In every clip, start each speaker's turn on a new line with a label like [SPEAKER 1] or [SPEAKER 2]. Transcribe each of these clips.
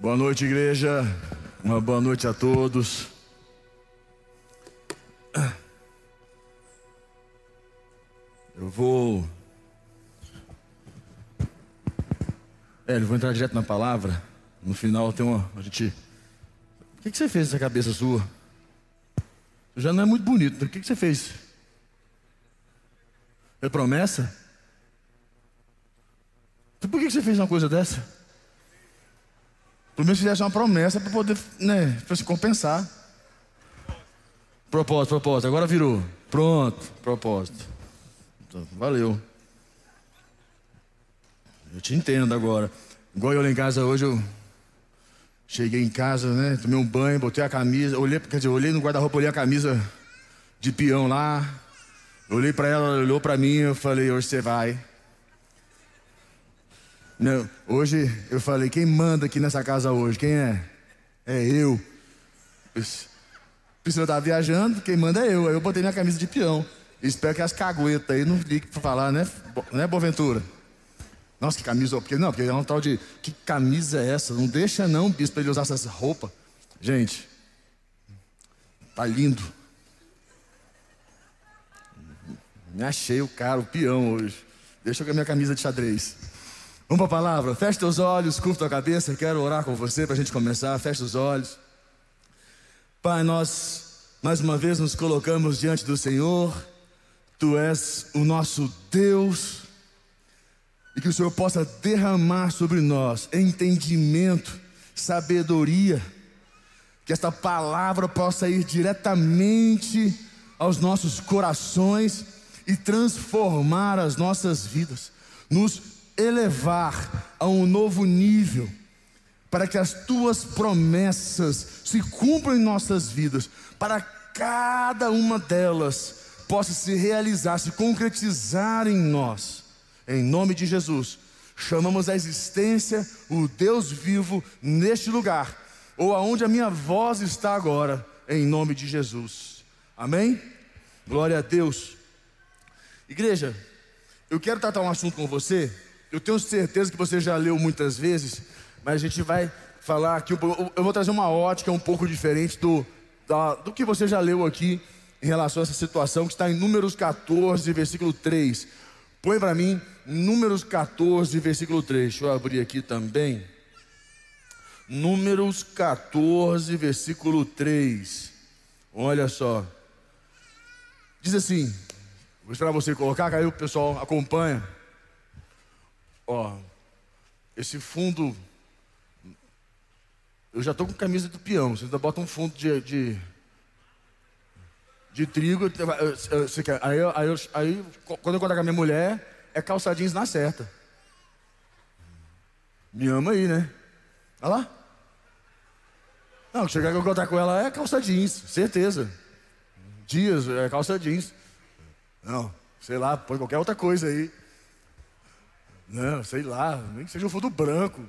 [SPEAKER 1] Boa noite, igreja. Uma boa noite a todos. Eu vou. É, eu vou entrar direto na palavra. No final tem uma. A gente. O que, você fez nessa cabeça sua? Já não é muito bonito. O que, você fez? É promessa? Por que você fez uma coisa dessa? Pelo menos fizesse uma promessa para poder, né, para se compensar. Propósito, propósito. Agora virou. Pronto, propósito. Então, valeu. Eu te entendo agora. Igual eu lá em casa hoje, eu cheguei em casa, né? Tomei um banho, botei a camisa, olhei, quer dizer, olhei no guarda-roupa, olhei a camisa de peão lá. Olhei para ela, ela olhou para mim, eu falei, hoje você vai. Não, hoje eu falei, quem manda aqui nessa casa hoje? Quem é? É eu. Priscila estava viajando, quem manda é eu. Aí eu botei minha camisa de peão. Espero que as caguetas aí não liguem para falar, né? Né, Boaventura? Nossa, que camisa. Porque, não, porque é um tal de. Que camisa é essa? Não deixa não, bispo, para ele usar essa roupa. Gente, tá lindo. Me achei o cara, o peão hoje. Deixa eu com a minha camisa de xadrez. Vamos palavra. Feche teus olhos, curta a cabeça. Quero orar com você para a gente começar. Feche os olhos. Pai, nós mais uma vez nos colocamos diante do Senhor. Tu és o nosso Deus. E que o Senhor possa derramar sobre nós entendimento, sabedoria. Que esta palavra possa ir diretamente aos nossos corações e transformar as nossas vidas. Nos elevar a um novo nível, para que as tuas promessas se cumpram em nossas vidas, para cada uma delas possa se realizar, se concretizar em nós. Em nome de Jesus, chamamos a existência o Deus vivo neste lugar, ou aonde a minha voz está agora, em nome de Jesus. Amém? Glória a Deus. Igreja, eu quero tratar um assunto com você eu tenho certeza que você já leu muitas vezes, mas a gente vai falar aqui. Eu vou trazer uma ótica um pouco diferente do, da, do que você já leu aqui em relação a essa situação que está em Números 14, versículo 3. Põe para mim Números 14, versículo 3. Deixa eu abrir aqui também. Números 14, versículo 3. Olha só. Diz assim: Vou esperar você colocar, aí o pessoal acompanha. Ó, esse fundo. Eu já estou com camisa do peão. Você ainda bota um fundo de, de, de trigo. Você quer, aí, aí, aí, quando eu encontrar com a minha mulher, é calça jeans na certa. Me ama aí, né? Olha lá. Não, chegar que eu encontrar com ela é calça jeans, certeza. Dias, é calça jeans. Não, sei lá, põe qualquer outra coisa aí. Não, sei lá, nem que seja um fundo branco.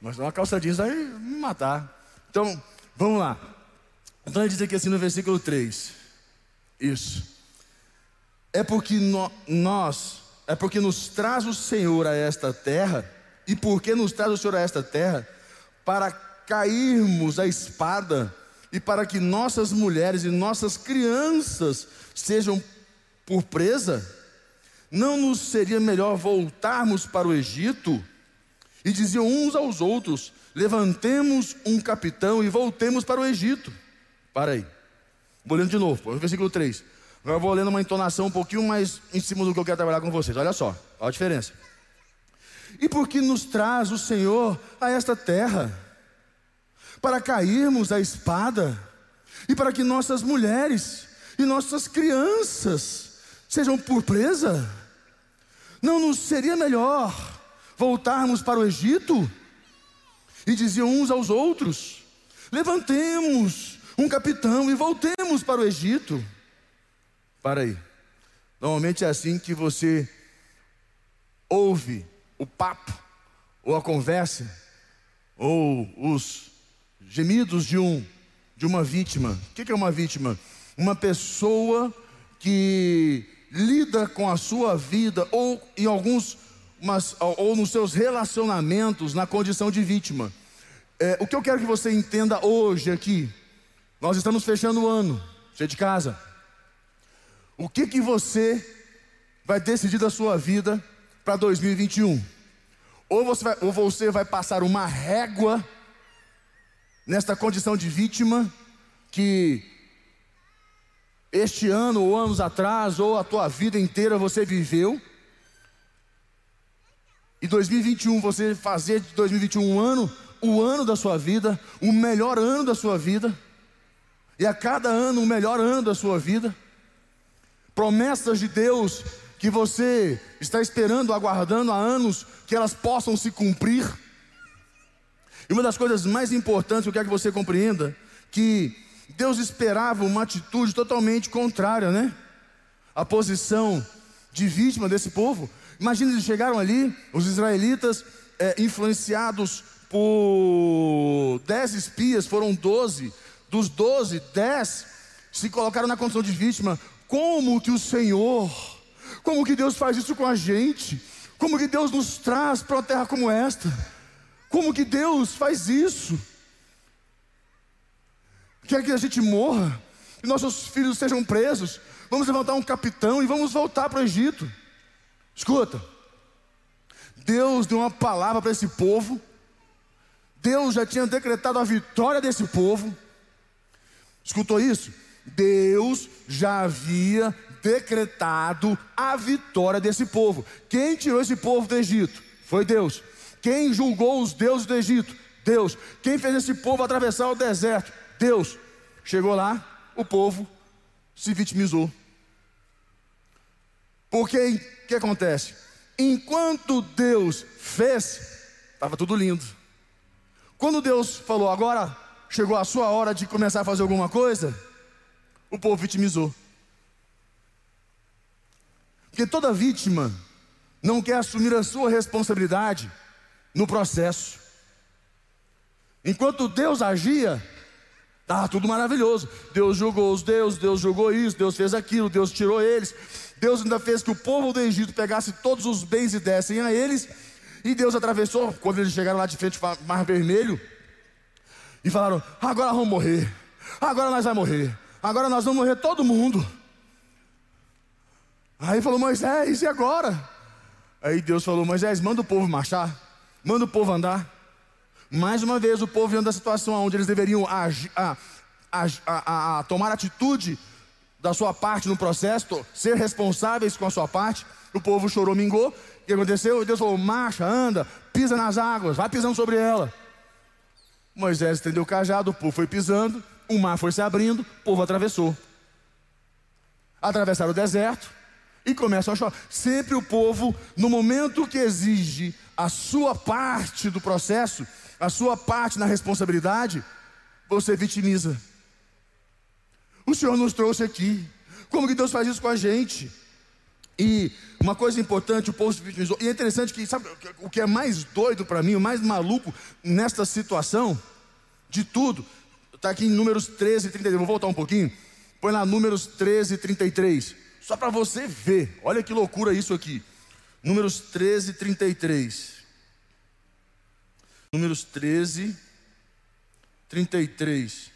[SPEAKER 1] Mas uma calça jeans vai me matar. Então, vamos lá. Então ele diz aqui assim no versículo 3. Isso. É porque no, nós, é porque nos traz o Senhor a esta terra, e porque nos traz o Senhor a esta terra, para cairmos a espada, e para que nossas mulheres e nossas crianças sejam por presa, não nos seria melhor voltarmos para o Egito? E diziam uns aos outros: Levantemos um capitão e voltemos para o Egito. Para aí. Vou lendo de novo, versículo 3. Agora vou lendo uma entonação um pouquinho mais em cima do que eu quero trabalhar com vocês. Olha só, olha a diferença. E por que nos traz o Senhor a esta terra? Para cairmos a espada, e para que nossas mulheres e nossas crianças sejam por presa? Não nos seria melhor voltarmos para o Egito? E diziam uns aos outros: Levantemos um capitão e voltemos para o Egito. Para aí. Normalmente é assim que você ouve o papo, ou a conversa, ou os gemidos de um de uma vítima. O que é uma vítima? Uma pessoa que lida com a sua vida ou em alguns mas, ou nos seus relacionamentos na condição de vítima. É, o que eu quero que você entenda hoje aqui, nós estamos fechando o ano, cheio de casa. O que que você vai decidir da sua vida para 2021? Ou você, vai, ou você vai passar uma régua nesta condição de vítima que este ano ou anos atrás ou a tua vida inteira você viveu. E 2021 você fazer de 2021 um ano, o ano da sua vida, o melhor ano da sua vida. E a cada ano o melhor ano da sua vida. Promessas de Deus que você está esperando, aguardando há anos, que elas possam se cumprir. E uma das coisas mais importantes, eu quero que você compreenda, que Deus esperava uma atitude totalmente contrária, né? A posição de vítima desse povo. Imagina, eles chegaram ali, os israelitas, é, influenciados por dez espias, foram doze. Dos doze, dez se colocaram na condição de vítima. Como que o Senhor, como que Deus faz isso com a gente? Como que Deus nos traz para uma terra como esta? Como que Deus faz isso? Quer que a gente morra, que nossos filhos sejam presos. Vamos levantar um capitão e vamos voltar para o Egito. Escuta, Deus deu uma palavra para esse povo. Deus já tinha decretado a vitória desse povo. Escutou isso? Deus já havia decretado a vitória desse povo. Quem tirou esse povo do Egito? Foi Deus. Quem julgou os deuses do Egito? Deus. Quem fez esse povo atravessar o deserto? Deus. Chegou lá, o povo se vitimizou. Porque o que acontece? Enquanto Deus fez, estava tudo lindo. Quando Deus falou, agora chegou a sua hora de começar a fazer alguma coisa, o povo vitimizou. Porque toda vítima não quer assumir a sua responsabilidade no processo. Enquanto Deus agia, estava tudo maravilhoso. Deus julgou os deuses, Deus julgou isso, Deus fez aquilo, Deus tirou eles. Deus ainda fez que o povo do Egito pegasse todos os bens e dessem a eles. E Deus atravessou, quando eles chegaram lá de frente ao Mar Vermelho, e falaram: agora vamos morrer, agora nós vamos morrer, agora nós vamos morrer todo mundo. Aí falou Moisés, e agora? Aí Deus falou: Moisés, manda o povo marchar, manda o povo andar. Mais uma vez, o povo diante da situação onde eles deveriam agir, a, a, a, tomar atitude da sua parte no processo, ser responsáveis com a sua parte. O povo chorou, mingou. O que aconteceu? Deus falou: marcha, anda, pisa nas águas, vai pisando sobre ela. Moisés estendeu o cajado, o povo foi pisando, o mar foi se abrindo, o povo atravessou. Atravessaram o deserto, e começam a chorar. Sempre o povo, no momento que exige a sua parte do processo, a sua parte na responsabilidade, você vitimiza. O Senhor nos trouxe aqui. Como que Deus faz isso com a gente? E uma coisa importante, o povo se vitimizou. E é interessante que, sabe o que é mais doido para mim, o mais maluco nesta situação, de tudo, está aqui em Números 13, 33. Vou voltar um pouquinho. Põe lá Números 13, 33. Só para você ver, olha que loucura isso aqui. Números 13, 33. Números 13, 33.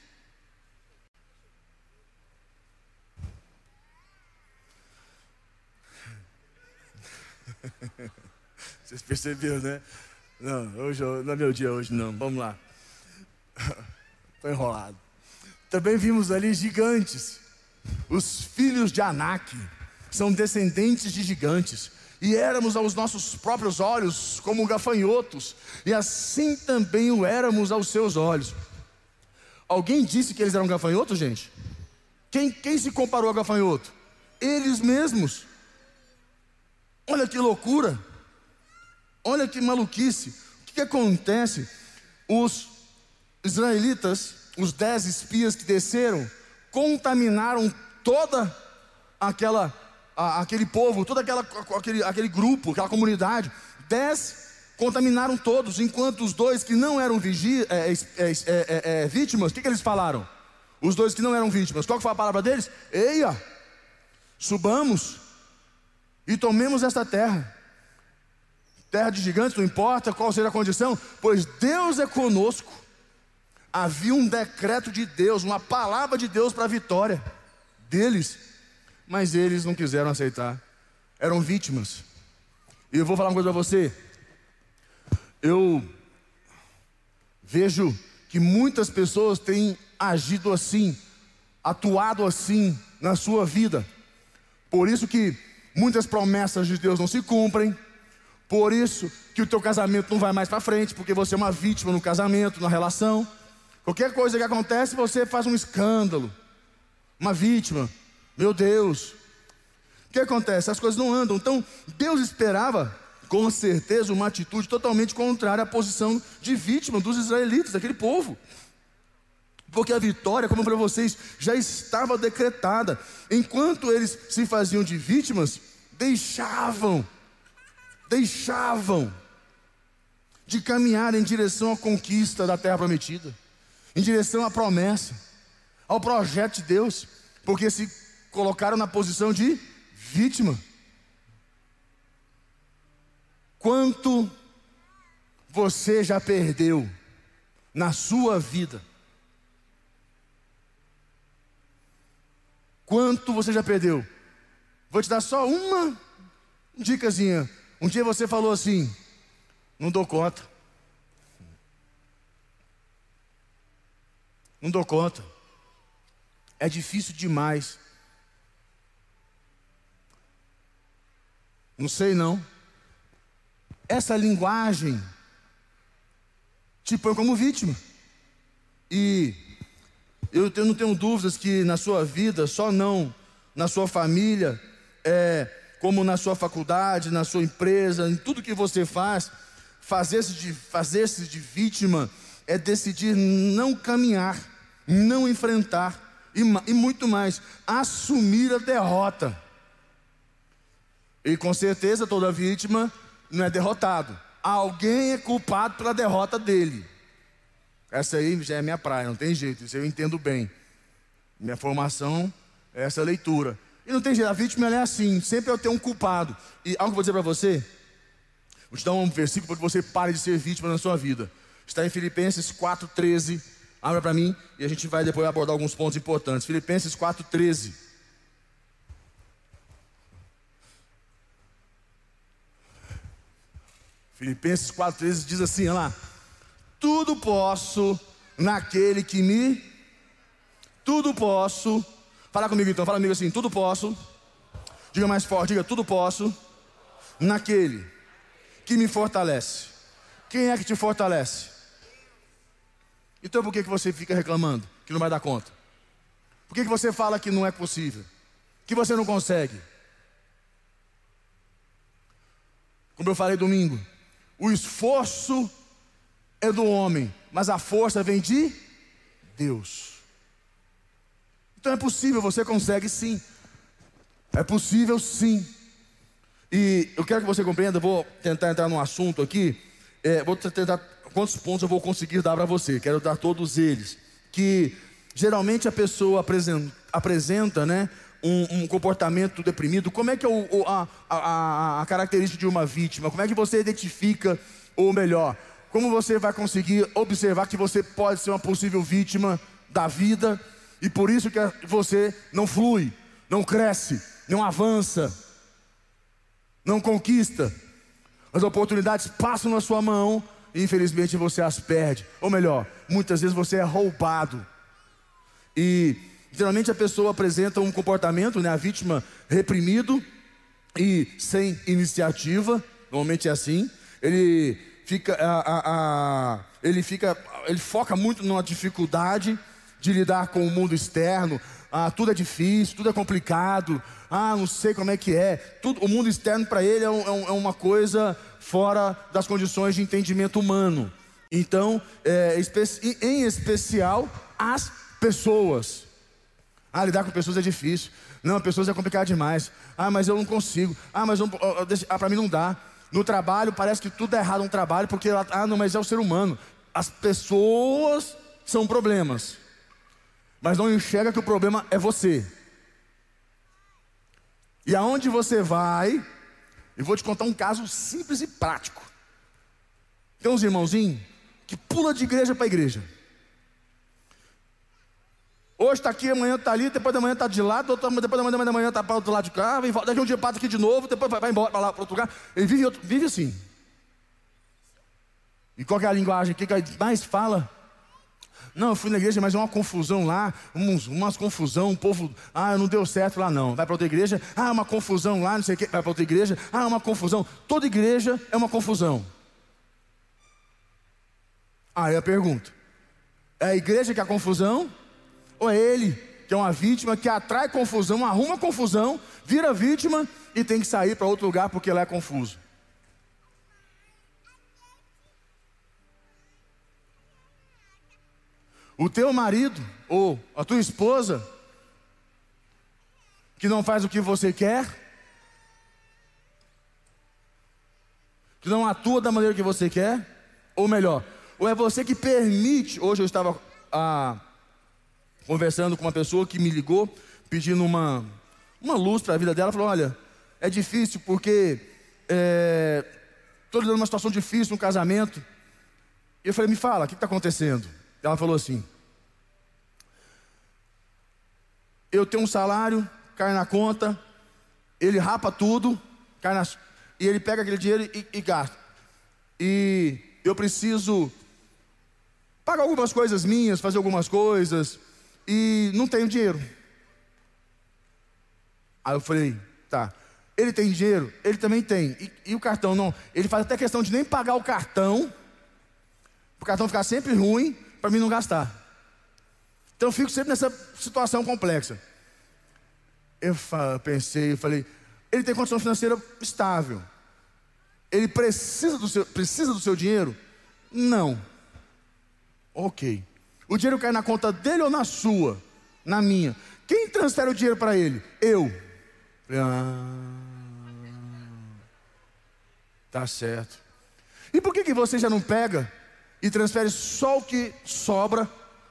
[SPEAKER 1] Vocês perceberam, né? Não, hoje não é meu dia hoje, não. Vamos lá. Estou enrolado. Também vimos ali gigantes os filhos de Anak são descendentes de gigantes, e éramos aos nossos próprios olhos como gafanhotos, e assim também o éramos aos seus olhos. Alguém disse que eles eram gafanhotos, gente? Quem, quem se comparou a gafanhoto? Eles mesmos. Olha que loucura, olha que maluquice. O que, que acontece? Os israelitas, os dez espias que desceram, contaminaram toda aquela, aquele povo, todo aquela, aquele, aquele grupo, aquela comunidade. Dez contaminaram todos, enquanto os dois que não eram vigia, é, é, é, vítimas, o que, que eles falaram? Os dois que não eram vítimas, qual foi a palavra deles? Eia, subamos e tomemos esta terra. Terra de gigantes, não importa qual seja a condição, pois Deus é conosco. Havia um decreto de Deus, uma palavra de Deus para a vitória deles, mas eles não quiseram aceitar, eram vítimas. E eu vou falar uma coisa para você. Eu vejo que muitas pessoas têm agido assim, atuado assim na sua vida. Por isso que muitas promessas de Deus não se cumprem. Por isso que o teu casamento não vai mais para frente, porque você é uma vítima no casamento, na relação. Qualquer coisa que acontece, você faz um escândalo. Uma vítima. Meu Deus. O que acontece? As coisas não andam. Então, Deus esperava, com certeza, uma atitude totalmente contrária à posição de vítima dos israelitas, daquele povo. Porque a vitória, como para vocês, já estava decretada. Enquanto eles se faziam de vítimas, deixavam, deixavam de caminhar em direção à conquista da terra prometida, em direção à promessa, ao projeto de Deus, porque se colocaram na posição de vítima. Quanto você já perdeu na sua vida Quanto você já perdeu? Vou te dar só uma dicasinha. Um dia você falou assim: não dou conta. Não dou conta. É difícil demais. Não sei não. Essa linguagem te põe como vítima. E eu, não tenho dúvidas que na sua vida, só não na sua família, é, como na sua faculdade, na sua empresa, em tudo que você faz, fazer-se de, fazer de vítima é decidir não caminhar, não enfrentar e, e muito mais, assumir a derrota. E com certeza toda vítima não é derrotado. Alguém é culpado pela derrota dele. Essa aí já é minha praia, não tem jeito, isso eu entendo bem. Minha formação é essa leitura. E não tem jeito, a vítima é assim, sempre eu tenho um culpado. E algo que eu vou dizer para você, vou te dar um versículo para que você pare de ser vítima na sua vida. Está em Filipenses 4,13. Abra para mim e a gente vai depois abordar alguns pontos importantes. Filipenses 4,13. Filipenses 4,13 diz assim: olha lá tudo posso naquele que me. Tudo posso. Fala comigo então, fala comigo assim: tudo posso. Diga mais forte, diga: tudo posso naquele que me fortalece. Quem é que te fortalece? Então por que, que você fica reclamando que não vai dar conta? Por que, que você fala que não é possível? Que você não consegue? Como eu falei domingo, o esforço é do homem, mas a força vem de Deus. Então é possível, você consegue sim. É possível sim. E eu quero que você compreenda, vou tentar entrar num assunto aqui. É, vou tentar quantos pontos eu vou conseguir dar para você. Quero dar todos eles. Que geralmente a pessoa apresenta, apresenta né, um, um, comportamento deprimido. Como é que é o, a, a, a característica de uma vítima? Como é que você identifica, ou melhor, como você vai conseguir observar que você pode ser uma possível vítima da vida e por isso que você não flui, não cresce, não avança, não conquista. As oportunidades passam na sua mão e infelizmente você as perde. Ou melhor, muitas vezes você é roubado. E geralmente a pessoa apresenta um comportamento, né, a vítima reprimido e sem iniciativa, normalmente é assim. Ele fica, a, a, a, ele fica, ele foca muito numa dificuldade de lidar com o mundo externo. Ah, tudo é difícil, tudo é complicado. Ah, não sei como é que é. Tudo, o mundo externo para ele é, um, é, uma coisa fora das condições de entendimento humano. Então, é, em especial, as pessoas. Ah, lidar com pessoas é difícil. Não, pessoas é complicado demais. Ah, mas eu não consigo. Ah, mas ah, para mim não dá. No trabalho parece que tudo é errado no trabalho, porque ah, não, mas é o ser humano. As pessoas são problemas. Mas não enxerga que o problema é você. E aonde você vai, eu vou te contar um caso simples e prático. Tem uns irmãozinhos que pula de igreja para igreja. Hoje está aqui, amanhã está ali, depois da manhã está de lado, depois da manhã da manhã está para o outro lado de cá, vem, daqui um dia passa aqui de novo, depois vai, vai embora para lá para outro lugar. Ele vive, vive assim. E qual é a linguagem? O que, que mais fala? Não, eu fui na igreja, mas é uma confusão lá, uns, umas confusão, um povo, ah, não deu certo lá não. Vai para outra igreja, ah, uma confusão lá, não sei o que, vai para outra igreja, ah, uma confusão. Toda igreja é uma confusão. Aí eu pergunto: é a igreja que é a confusão? Ou é ele, que é uma vítima, que atrai confusão, arruma confusão, vira vítima e tem que sair para outro lugar porque lá é confuso? O teu marido ou a tua esposa que não faz o que você quer, que não atua da maneira que você quer, ou melhor, ou é você que permite. Hoje eu estava ah, conversando com uma pessoa que me ligou, pedindo uma, uma luz para a vida dela. Falou: Olha, é difícil porque estou é, lidando uma situação difícil no casamento. E eu falei: Me fala, o que está acontecendo? Ela falou assim: Eu tenho um salário, cai na conta, ele rapa tudo, cai na, e ele pega aquele dinheiro e, e gasta. E eu preciso pagar algumas coisas minhas, fazer algumas coisas, e não tenho dinheiro. Aí eu falei, tá. Ele tem dinheiro? Ele também tem. E, e, o cartão não? Ele faz até questão de nem pagar o cartão, o cartão ficar sempre ruim, para mim não gastar. Então eu fico sempre nessa situação complexa. Eu pensei, eu falei, ele tem condição financeira estável. Ele precisa do seu, precisa do seu dinheiro? Não. Ok. O dinheiro cai na conta dele ou na sua? Na minha. Quem transfere o dinheiro para ele? Eu. Ah, tá certo. E por que, que você já não pega e transfere só o que sobra?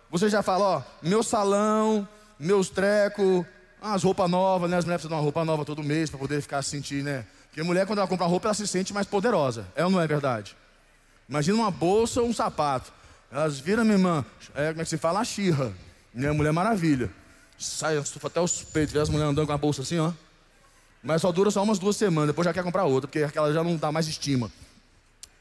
[SPEAKER 1] Você já fala, ó, meu salão, meus trecos, as roupas novas, né? As mulheres precisam de uma roupa nova todo mês para poder ficar se sentir, né? Porque a mulher, quando ela compra roupa, ela se sente mais poderosa. É ou não é verdade? Imagina uma bolsa ou um sapato. Elas viram, minha irmã, é, como é que se fala? A xirra. Minha mulher maravilha. Sai até os peitos, vê as mulheres andando com a bolsa assim, ó. Mas só dura só umas duas semanas, depois já quer comprar outra, porque aquela já não dá mais estima.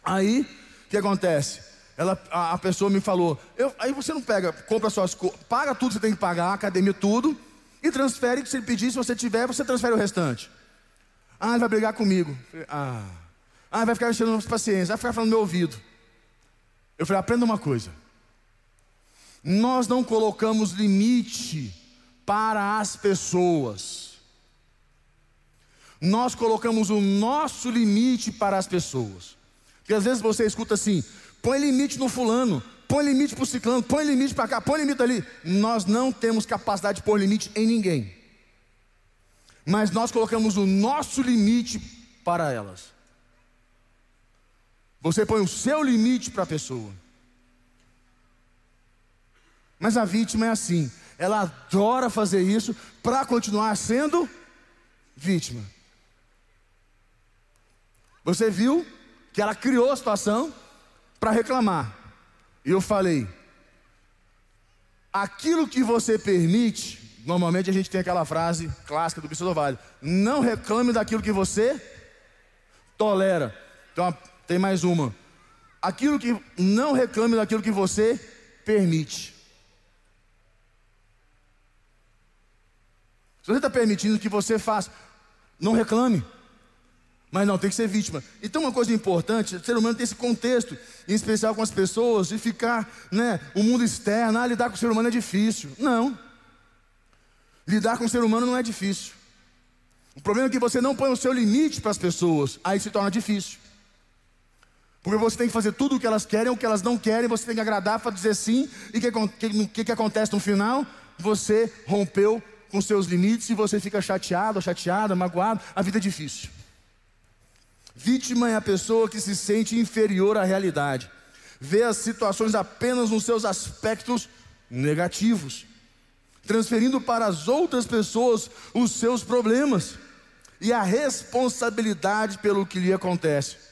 [SPEAKER 1] Aí, o que acontece? Ela, a, a pessoa me falou, eu, aí você não pega, compra suas coisas, paga tudo que você tem que pagar, academia, tudo, e transfere, se ele pedir, se você tiver, você transfere o restante. Ah, ele vai brigar comigo. Ah, ah vai ficar enchendo paciência, vai ficar falando no meu ouvido. Eu falei, aprenda uma coisa. Nós não colocamos limite para as pessoas. Nós colocamos o nosso limite para as pessoas. Porque às vezes você escuta assim: põe limite no fulano, põe limite para o ciclano, põe limite para cá, põe limite ali. Nós não temos capacidade de pôr limite em ninguém. Mas nós colocamos o nosso limite para elas. Você põe o seu limite para a pessoa. Mas a vítima é assim, ela adora fazer isso para continuar sendo vítima. Você viu que ela criou a situação para reclamar. E eu falei: aquilo que você permite, normalmente a gente tem aquela frase clássica do Bispo Vale: não reclame daquilo que você tolera. Então, tem mais uma. Aquilo que não reclame daquilo que você permite. Se você está permitindo que você faça, não reclame. Mas não, tem que ser vítima. Então, uma coisa importante: o ser humano tem esse contexto, em especial com as pessoas, de ficar, né, o mundo externo, ah, lidar com o ser humano é difícil. Não. Lidar com o ser humano não é difícil. O problema é que você não põe o seu limite para as pessoas, aí se torna difícil. Porque você tem que fazer tudo o que elas querem, o que elas não querem, você tem que agradar para dizer sim. E o que, que, que, acontece no final? Você rompeu com seus limites e você fica chateado, chateada, magoado. A vida é difícil. Vítima é a pessoa que se sente inferior à realidade, vê as situações apenas nos seus aspectos negativos, transferindo para as outras pessoas os seus problemas e a responsabilidade pelo que lhe acontece.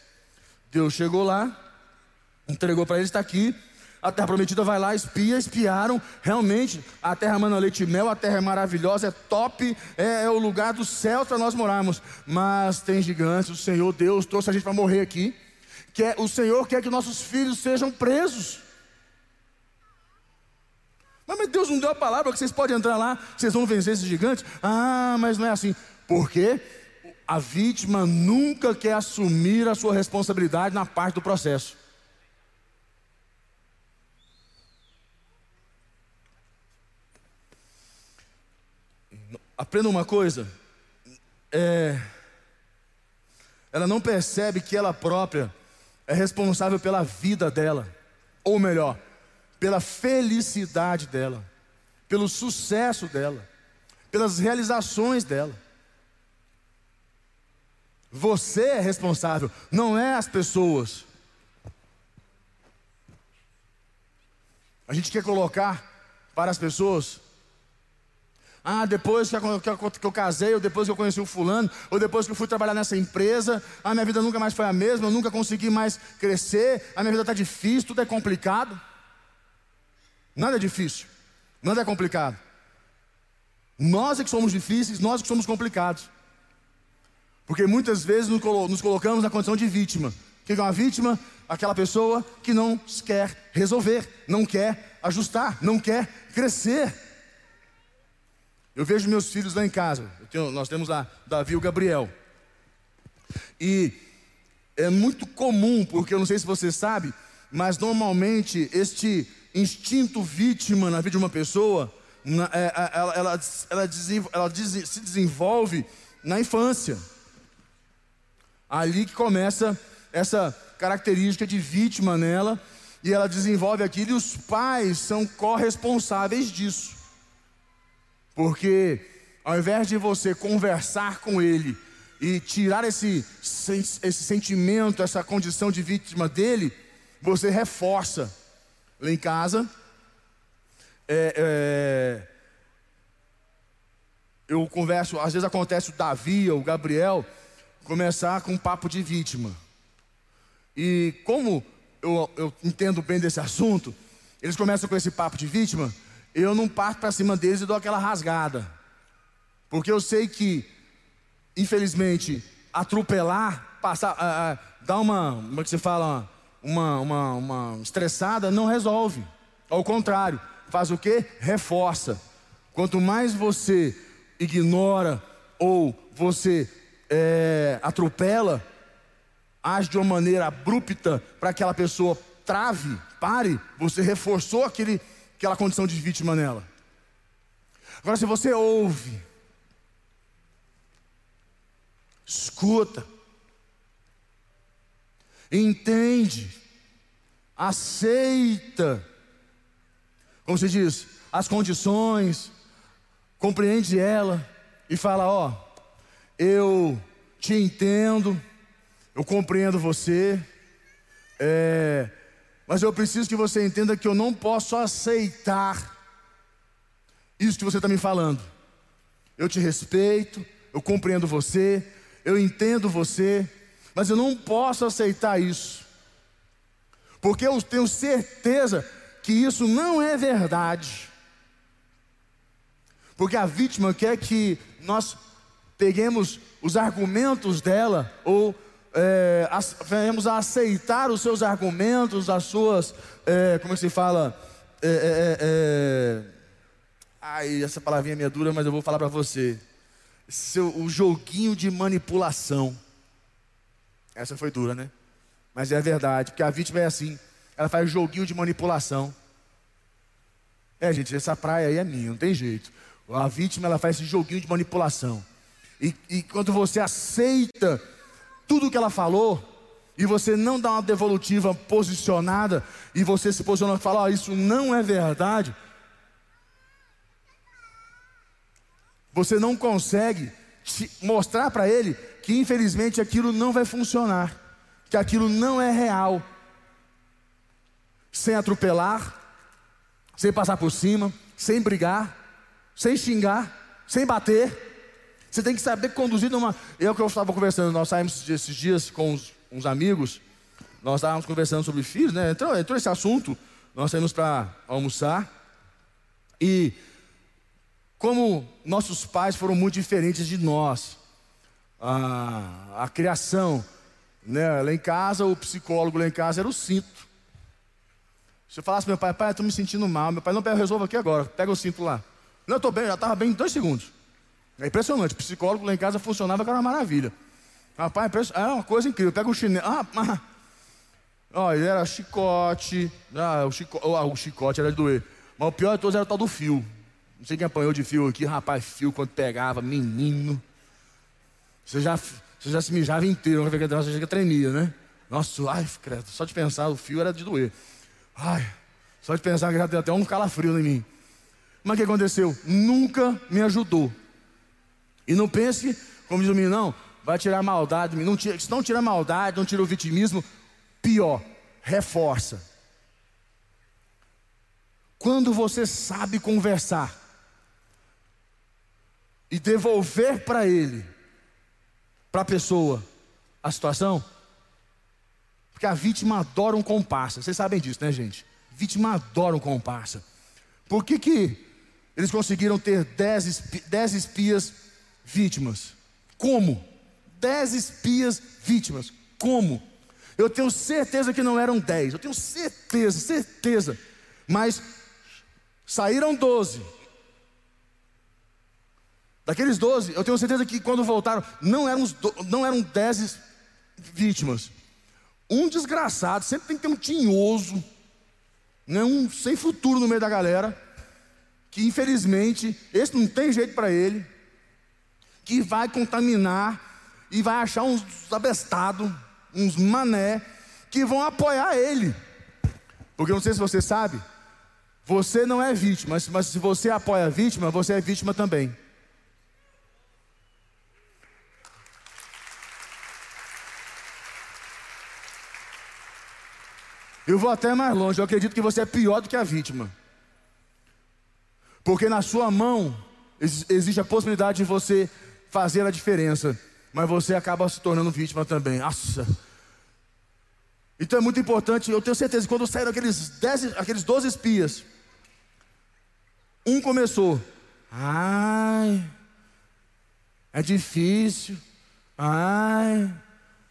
[SPEAKER 1] Deus chegou lá, entregou para ele, está aqui. a terra prometida, vai lá, espia, espiaram. Realmente, a terra manda leite e mel, a terra é maravilhosa, é top, é, é o lugar do céu para nós morarmos. Mas tem gigantes, o Senhor Deus trouxe a gente para morrer aqui. Quer, o Senhor quer que nossos filhos sejam presos. Mas Deus não deu a palavra que vocês podem entrar lá, vocês vão vencer esses gigantes. Ah, mas não é assim. Por quê? A vítima nunca quer assumir a sua responsabilidade na parte do processo. Aprenda uma coisa. É, ela não percebe que ela própria é responsável pela vida dela. Ou melhor, pela felicidade dela, pelo sucesso dela, pelas realizações dela. Você é responsável, não é as pessoas. A gente quer colocar para as pessoas. Ah, depois que eu, que, eu, que eu, casei, ou depois que eu conheci o fulano, ou depois que eu fui trabalhar nessa empresa, a minha vida nunca mais foi a mesma, eu nunca consegui mais crescer, a minha vida está difícil, tudo é complicado. Nada é difícil, nada é complicado. Nós é que somos difíceis, nós é que somos complicados. Porque muitas vezes nos colocamos na condição de vítima. O que é uma vítima? Aquela pessoa que não quer resolver, não quer ajustar, não quer crescer. Eu vejo meus filhos lá em casa. Tenho, nós temos lá Davi e o Gabriel. E é muito comum, porque eu não sei se você sabe, mas normalmente este instinto vítima na vida de uma pessoa, é, é ela, ela, ela, ela se desenvolve na infância. Ali que começa essa característica de vítima nela, e ela desenvolve aquilo, e os pais são corresponsáveis disso. Porque ao invés de você conversar com ele e tirar esse, esse sentimento, essa condição de vítima dele, você reforça lá em casa. É, é, eu converso, às vezes acontece o Davi ou o Gabriel começar com um papo de vítima. E como eu, eu entendo bem desse assunto, eles começam com esse papo de vítima, eu não parto para cima deles e dou aquela rasgada. Porque eu sei que, infelizmente, atropelar, passar, uh, uh, dar uma, como é que se fala, uma, uma, uma estressada, não resolve. Ao contrário, faz o que? Reforça. Quanto mais você ignora ou você é, atropela, age de uma maneira abrupta para que aquela pessoa trave, pare, você reforçou aquele, aquela condição de vítima nela. Agora, se você ouve, escuta, entende, aceita, como se diz, as condições, compreende ela e fala: Ó, eu te entendo, eu compreendo você, é, mas eu preciso que você entenda que eu não posso aceitar isso que você está me falando. Eu te respeito, eu compreendo você, eu entendo você, mas eu não posso aceitar isso, porque eu tenho certeza que isso não é verdade. Porque a vítima quer que nós peguemos os argumentos dela ou é, venhamos a aceitar os seus argumentos, as suas, é, como é se fala? É, é, é, ai, essa palavrinha é meio dura, mas eu vou falar para você. Seu, o joguinho de manipulação. Essa foi dura, né? Mas é verdade, porque a vítima é assim. Ela faz joguinho de manipulação. É, gente, essa praia aí é minha, não tem jeito. A vítima ela faz esse joguinho de manipulação. E, e quando você aceita tudo que ela falou, e você não dá uma devolutiva posicionada, e você se posiciona e fala: oh, Isso não é verdade. Você não consegue mostrar para ele que infelizmente aquilo não vai funcionar, que aquilo não é real, sem atropelar, sem passar por cima, sem brigar, sem xingar, sem bater. Você tem que saber conduzir numa. Eu que eu estava conversando, nós saímos esses dias com uns, uns amigos, nós estávamos conversando sobre filhos, né? Entrou, entrou esse assunto nós saímos para almoçar e como nossos pais foram muito diferentes de nós, a, a criação, né? lá em casa, o psicólogo lá em casa era o cinto. Se eu falasse meu pai, pai, estou me sentindo mal, meu pai, não, pega, resolva aqui agora, pega o cinto lá. Não, eu estou bem, já estava bem em dois segundos. É impressionante, o psicólogo lá em casa funcionava que era uma maravilha. Rapaz, era uma coisa incrível, pega o chinelo, ah, ah. Era chicote, ah, o, oh, o chicote era de doer. Mas o pior de todos era o tal do fio. Não sei quem apanhou de fio aqui, rapaz, fio quando pegava, menino. Você já, você já se mijava inteiro, você chega tremia, né? Nossa, ai, credo, só de pensar, o fio era de doer. Ai, só de pensar que já deu até um calafrio em mim. Mas o que aconteceu? Nunca me ajudou. E não pense, como diz o menino, não, vai tirar maldade. Não tira, se não tira a maldade, não tira o vitimismo, pior, reforça. Quando você sabe conversar e devolver para ele, para a pessoa, a situação, porque a vítima adora um comparsa. Vocês sabem disso, né, gente? Vítima adora um comparsa. Por que, que eles conseguiram ter dez, espi dez espias vítimas? Como? Dez espias vítimas. Como? Eu tenho certeza que não eram dez. Eu tenho certeza, certeza. Mas saíram doze. Daqueles doze, eu tenho certeza que quando voltaram, não eram, não eram dez vítimas. Um desgraçado, sempre tem que ter um tinhoso, né, um sem futuro no meio da galera, que infelizmente, esse não tem jeito para ele, que vai contaminar e vai achar uns abestados, uns mané, que vão apoiar ele. Porque não sei se você sabe, você não é vítima, mas se você apoia a vítima, você é vítima também. Eu vou até mais longe, eu acredito que você é pior do que a vítima. Porque na sua mão existe a possibilidade de você fazer a diferença, mas você acaba se tornando vítima também. Nossa. Então é muito importante, eu tenho certeza que quando saíram aqueles, dez, aqueles 12 espias, um começou, ai, é difícil, ai,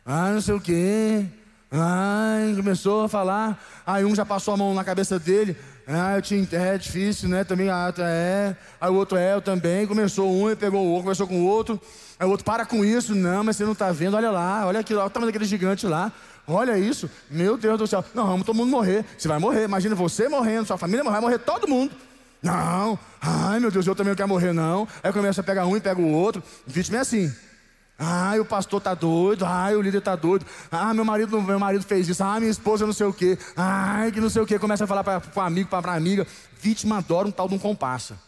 [SPEAKER 1] ai, não sei o quê. Ai, começou a falar. Aí um já passou a mão na cabeça dele. Ah, eu tinha, é difícil, né? Também, ah, é. Aí o outro é, eu também. Começou um e pegou o outro, começou com o outro. Aí o outro, para com isso. Não, mas você não está vendo, olha lá, olha aquilo, olha o tamanho daquele gigante lá. Olha isso, meu Deus do céu. Não, vamos todo mundo morrer. Você vai morrer. Imagina você morrendo, sua família vai morrer todo mundo. Não, ai meu Deus, eu também não quero morrer, não. Aí começa a pegar um e pega o outro. Vítima é assim. Ai, o pastor tá doido. Ai, o líder tá doido. Ah, meu marido, meu marido fez isso. Ah, minha esposa não sei o quê. Ai, que não sei o quê. Começa a falar para o amigo, para a amiga. Vítima adora um tal de um comparsa.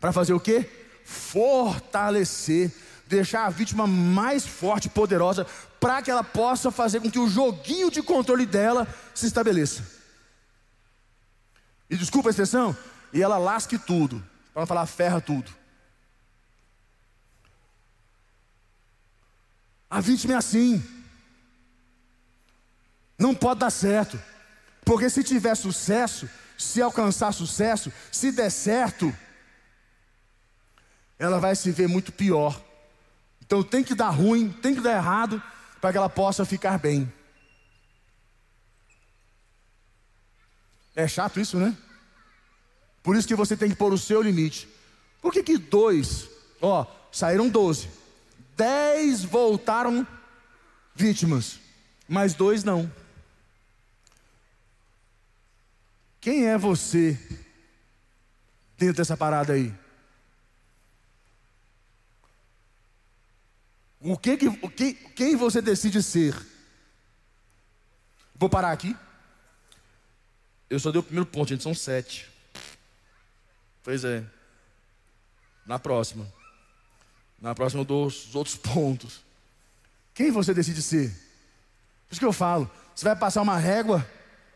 [SPEAKER 1] Para fazer o quê? Fortalecer, deixar a vítima mais forte poderosa, para que ela possa fazer com que o joguinho de controle dela se estabeleça. E desculpa a expressão, e ela lasque tudo, para falar ferra tudo. A vítima é assim. Não pode dar certo. Porque se tiver sucesso, se alcançar sucesso, se der certo, ela vai se ver muito pior. Então tem que dar ruim, tem que dar errado, para que ela possa ficar bem. É chato isso, né? Por isso que você tem que pôr o seu limite. Por que, que dois, ó, saíram doze. Dez voltaram vítimas, mas dois não. Quem é você dentro dessa parada aí? O que, que, o que quem você decide ser? Vou parar aqui. Eu só dei o primeiro ponto, gente, são sete. Pois é. Na próxima. Na próxima eu dou os outros pontos. Quem você decide ser? Por isso que eu falo, você vai passar uma régua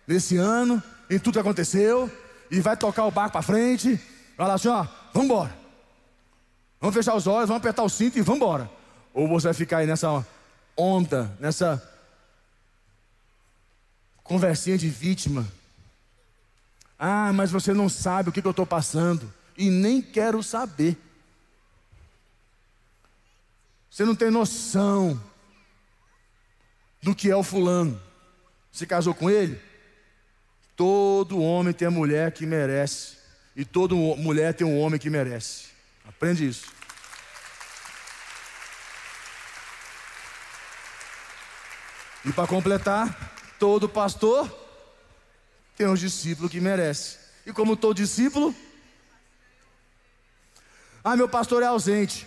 [SPEAKER 1] nesse ano, em tudo que aconteceu, e vai tocar o barco para frente, vai lá assim, ó, vamos embora. Vamos fechar os olhos, vamos apertar o cinto e vamos embora. Ou você vai ficar aí nessa onda, nessa conversinha de vítima. Ah, mas você não sabe o que, que eu estou passando. E nem quero saber. Você não tem noção do que é o fulano. Se casou com ele? Todo homem tem a mulher que merece. E toda mulher tem um homem que merece. Aprende isso. E para completar, todo pastor tem um discípulo que merece. E como todo discípulo, ah, meu pastor é ausente.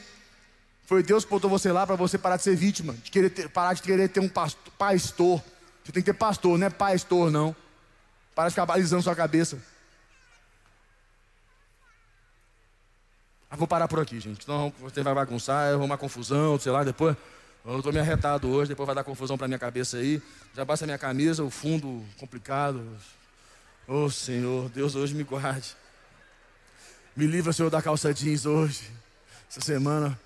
[SPEAKER 1] Foi Deus que botou você lá para você parar de ser vítima, de querer ter, parar de querer ter um pastor, pastor. Você tem que ter pastor, não é pastor, não. Para de ficar balizando sua cabeça. Ah, vou parar por aqui, gente. Senão você vai bagunçar, eu vou uma confusão, sei lá, depois. Eu estou me arretado hoje, depois vai dar confusão para minha cabeça aí. Já basta minha camisa, o fundo complicado. Oh Senhor, Deus hoje me guarde. Me livra, Senhor, da calça jeans hoje. Essa semana